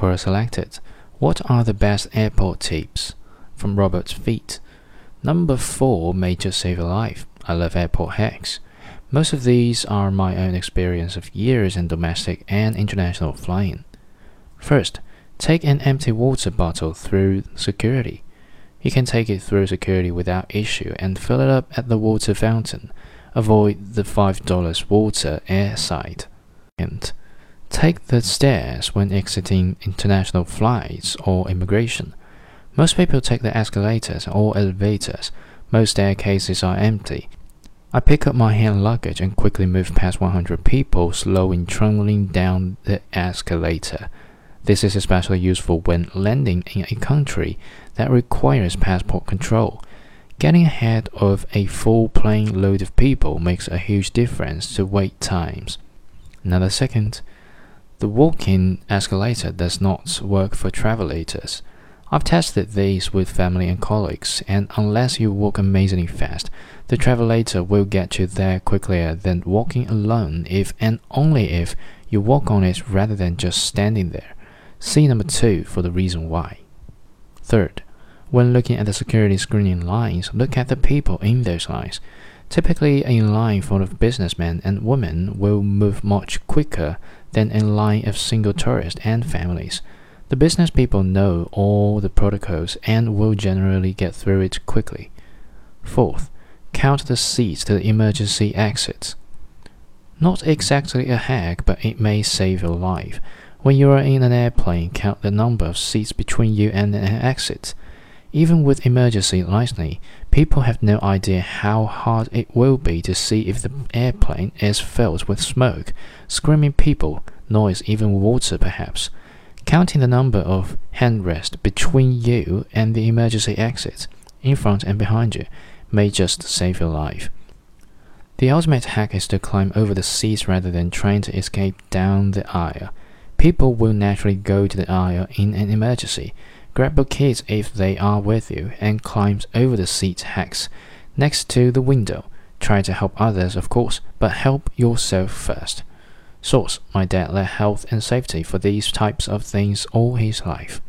Quora selected. What are the best airport tips? From Robert Feet. Number four may just save a life. I love airport hacks. Most of these are my own experience of years in domestic and international flying. First, take an empty water bottle through security. You can take it through security without issue and fill it up at the water fountain. Avoid the $5 water airside. And take the stairs when exiting international flights or immigration. Most people take the escalators or elevators. Most staircases are empty. I pick up my hand luggage and quickly move past 100 people slowing trundling down the escalator. This is especially useful when landing in a country that requires passport control. Getting ahead of a full plane load of people makes a huge difference to wait times. Another second, the walk-in escalator does not work for travelators. I've tested these with family and colleagues, and unless you walk amazingly fast, the travelator will get you there quicker than walking alone if and only if you walk on it rather than just standing there. See number 2 for the reason why. Third, when looking at the security screening lines, look at the people in those lines. Typically, a line full of businessmen and women will move much quicker than a line of single tourists and families. The business people know all the protocols and will generally get through it quickly. Fourth, count the seats to the emergency exits. Not exactly a hack, but it may save your life. When you are in an airplane, count the number of seats between you and an exit. Even with emergency lighting, people have no idea how hard it will be to see if the airplane is filled with smoke, screaming people, noise, even water perhaps. Counting the number of handrests between you and the emergency exit, in front and behind you, may just save your life. The ultimate hack is to climb over the seats rather than trying to escape down the aisle. People will naturally go to the aisle in an emergency. Grab your kids if they are with you and climb over the seat hacks next to the window. Try to help others, of course, but help yourself first. Source My dad led health and safety for these types of things all his life.